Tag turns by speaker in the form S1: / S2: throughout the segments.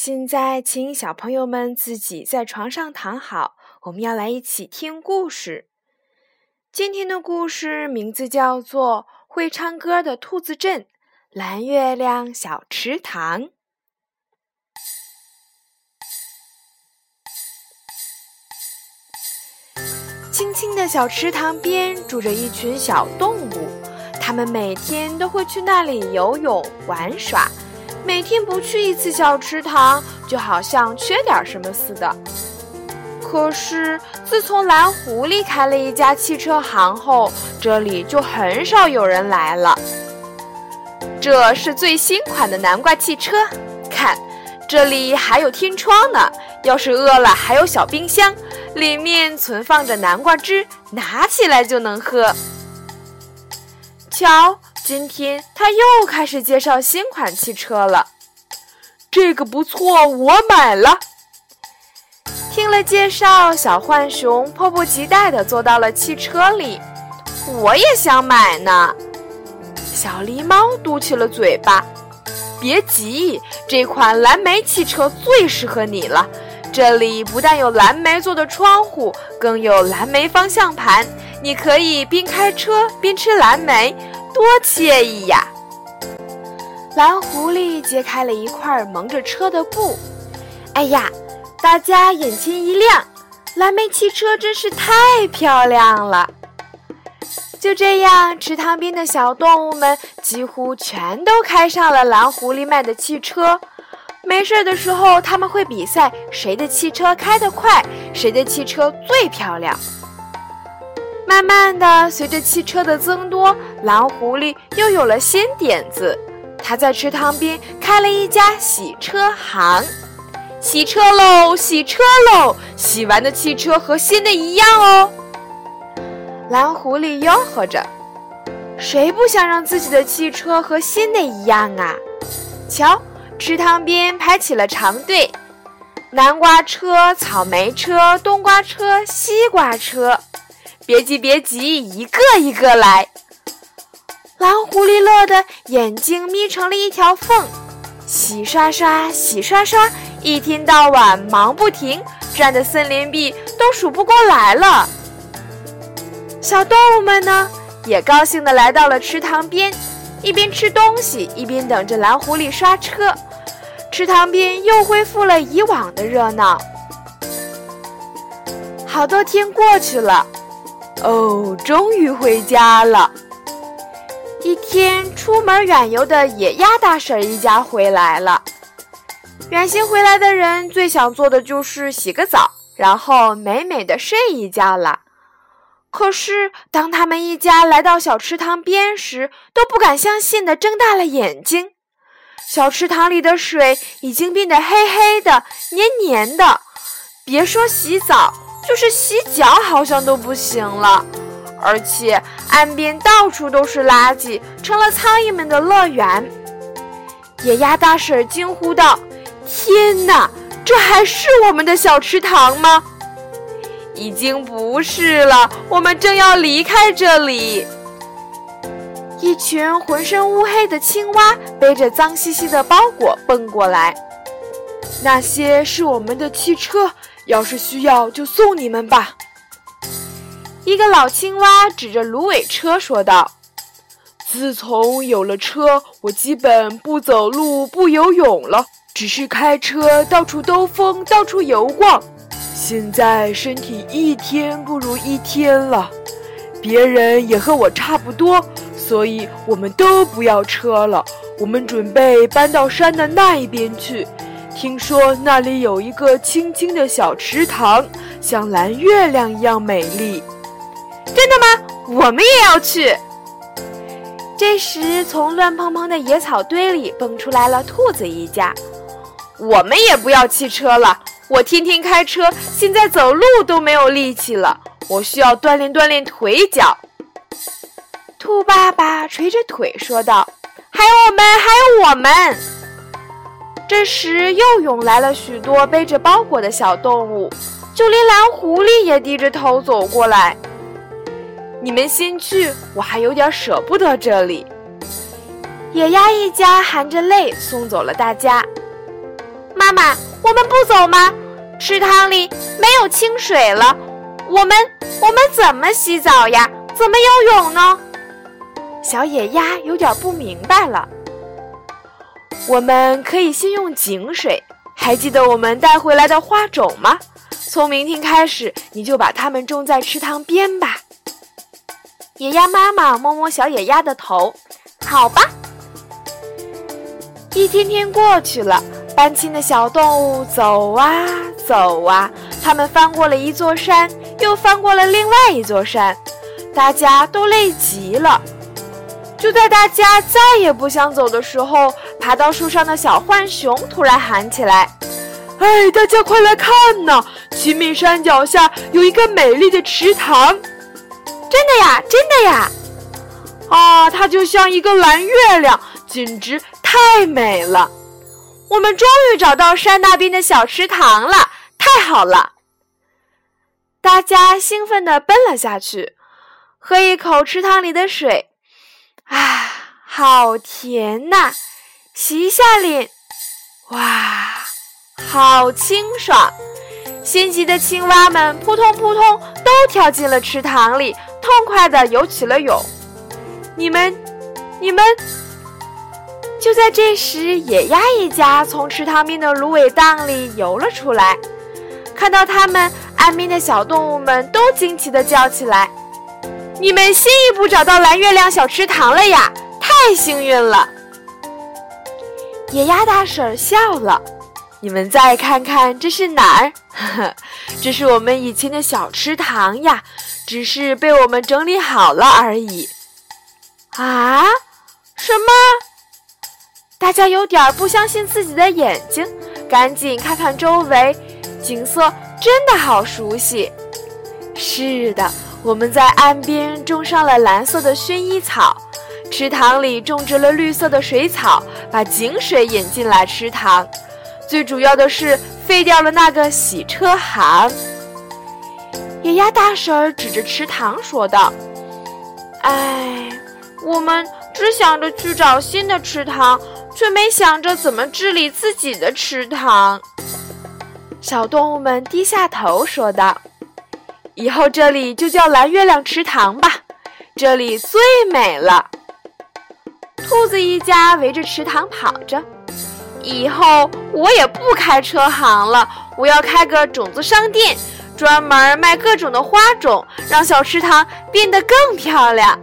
S1: 现在，请小朋友们自己在床上躺好，我们要来一起听故事。今天的故事名字叫做《会唱歌的兔子镇》，蓝月亮小池塘。青青的小池塘边住着一群小动物，它们每天都会去那里游泳玩耍。每天不去一次小池塘，就好像缺点什么似的。可是，自从蓝狐狸开了一家汽车行后，这里就很少有人来了。这是最新款的南瓜汽车，看，这里还有天窗呢。要是饿了，还有小冰箱，里面存放着南瓜汁，拿起来就能喝。瞧，今天他又开始介绍新款汽车了。这个不错，我买了。听了介绍，小浣熊迫不及待地坐到了汽车里。我也想买呢。小狸猫嘟起了嘴巴。别急，这款蓝莓汽车最适合你了。这里不但有蓝莓做的窗户，更有蓝莓方向盘，你可以边开车边吃蓝莓，多惬意呀！蓝狐狸揭开了一块蒙着车的布。哎呀！大家眼前一亮，蓝莓汽车真是太漂亮了。就这样，池塘边的小动物们几乎全都开上了蓝狐狸卖的汽车。没事的时候，他们会比赛谁的汽车开得快，谁的汽车最漂亮。慢慢的，随着汽车的增多，蓝狐狸又有了新点子，他在池塘边开了一家洗车行。洗车喽，洗车喽！洗完的汽车和新的一样哦。蓝狐狸吆喝着：“谁不想让自己的汽车和新的一样啊？”瞧，池塘边排起了长队，南瓜车、草莓车、冬瓜车、西瓜车。别急，别急，一个一个来。蓝狐狸乐得眼睛眯成了一条缝，洗刷刷，洗刷刷。一天到晚忙不停，转的森林壁都数不过来了。小动物们呢，也高兴地来到了池塘边，一边吃东西，一边等着蓝狐狸刷车。池塘边又恢复了以往的热闹。好多天过去了，哦，终于回家了。一天出门远游的野鸭大婶一家回来了。远行回来的人最想做的就是洗个澡，然后美美的睡一觉了。可是，当他们一家来到小池塘边时，都不敢相信的睁大了眼睛。小池塘里的水已经变得黑黑的、黏黏的，别说洗澡，就是洗脚好像都不行了。而且，岸边到处都是垃圾，成了苍蝇们的乐园。野鸭大婶惊呼道。天哪，这还是我们的小池塘吗？已经不是了，我们正要离开这里。一群浑身乌黑的青蛙背着脏兮兮的包裹蹦过来。那些是我们的汽车，要是需要就送你们吧。一个老青蛙指着芦苇车说道：“自从有了车，我基本不走路、不游泳了。”只是开车到处兜风，到处游逛。现在身体一天不如一天了，别人也和我差不多，所以我们都不要车了。我们准备搬到山的那一边去，听说那里有一个清清的小池塘，像蓝月亮一样美丽。真的吗？我们也要去。这时，从乱蓬蓬的野草堆里蹦出来了兔子一家。我们也不要汽车了。我天天开车，现在走路都没有力气了。我需要锻炼锻炼腿脚。兔爸爸捶着腿说道：“还有我们，还有我们。”这时又涌来了许多背着包裹的小动物，就连蓝狐狸也低着头走过来。你们先去，我还有点舍不得这里。野鸭一家含着泪送走了大家。妈妈，我们不走吗？池塘里没有清水了，我们我们怎么洗澡呀？怎么游泳呢？小野鸭有点不明白了。我们可以先用井水，还记得我们带回来的花种吗？从明天开始，你就把它们种在池塘边吧。野鸭妈妈摸摸小野鸭的头，好吧。一天天过去了，搬迁的小动物走啊走啊，他们翻过了一座山，又翻过了另外一座山，大家都累极了。就在大家再也不想走的时候，爬到树上的小浣熊突然喊起来：“哎，大家快来看呐！齐美山脚下有一个美丽的池塘，真的呀，真的呀！啊，它就像一个蓝月亮，简直太美了！我们终于找到山那边的小池塘了，太好了！”大家兴奋地奔了下去，喝一口池塘里的水。啊，好甜呐！洗一下脸，哇，好清爽！心急的青蛙们扑通扑通都跳进了池塘里，痛快地游起了泳。你们，你们！就在这时，野鸭一家从池塘边的芦苇荡里游了出来，看到他们，岸边的小动物们都惊奇地叫起来。你们新一步找到蓝月亮小池塘了呀！太幸运了。野鸭大婶笑了。你们再看看，这是哪儿？这是我们以前的小池塘呀，只是被我们整理好了而已。啊？什么？大家有点不相信自己的眼睛，赶紧看看周围，景色真的好熟悉。是的。我们在岸边种上了蓝色的薰衣草，池塘里种植了绿色的水草，把井水引进来池塘。最主要的是废掉了那个洗车行。野鸭大婶指着池塘说道：“哎，我们只想着去找新的池塘，却没想着怎么治理自己的池塘。”小动物们低下头说道。以后这里就叫蓝月亮池塘吧，这里最美了。兔子一家围着池塘跑着。以后我也不开车行了，我要开个种子商店，专门卖各种的花种，让小池塘变得更漂亮。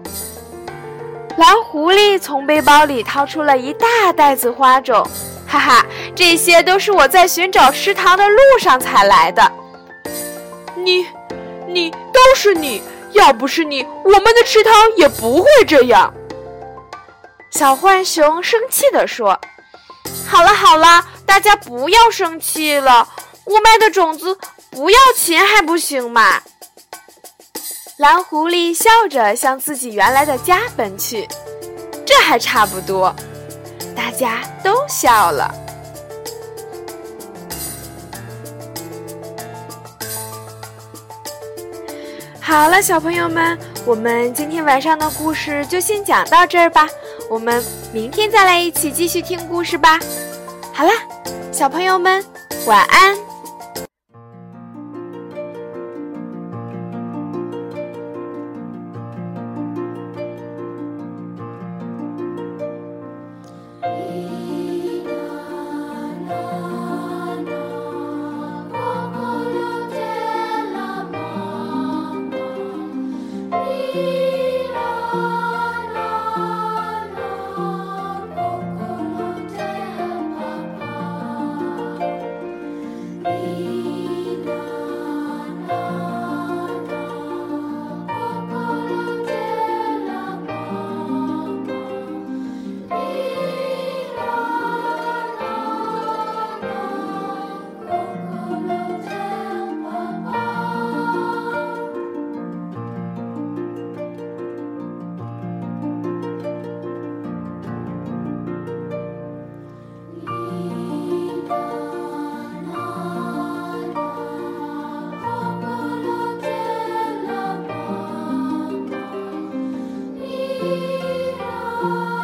S1: 蓝狐狸从背包里掏出了一大袋子花种，哈哈，这些都是我在寻找池塘的路上采来的。你。你都是你，要不是你，我们的池塘也不会这样。小浣熊生气地说：“好了好了，大家不要生气了，我卖的种子不要钱还不行吗？”蓝狐狸笑着向自己原来的家奔去，这还差不多，大家都笑了。好了，小朋友们，我们今天晚上的故事就先讲到这儿吧。我们明天再来一起继续听故事吧。好啦，小朋友们，晚安。Oh.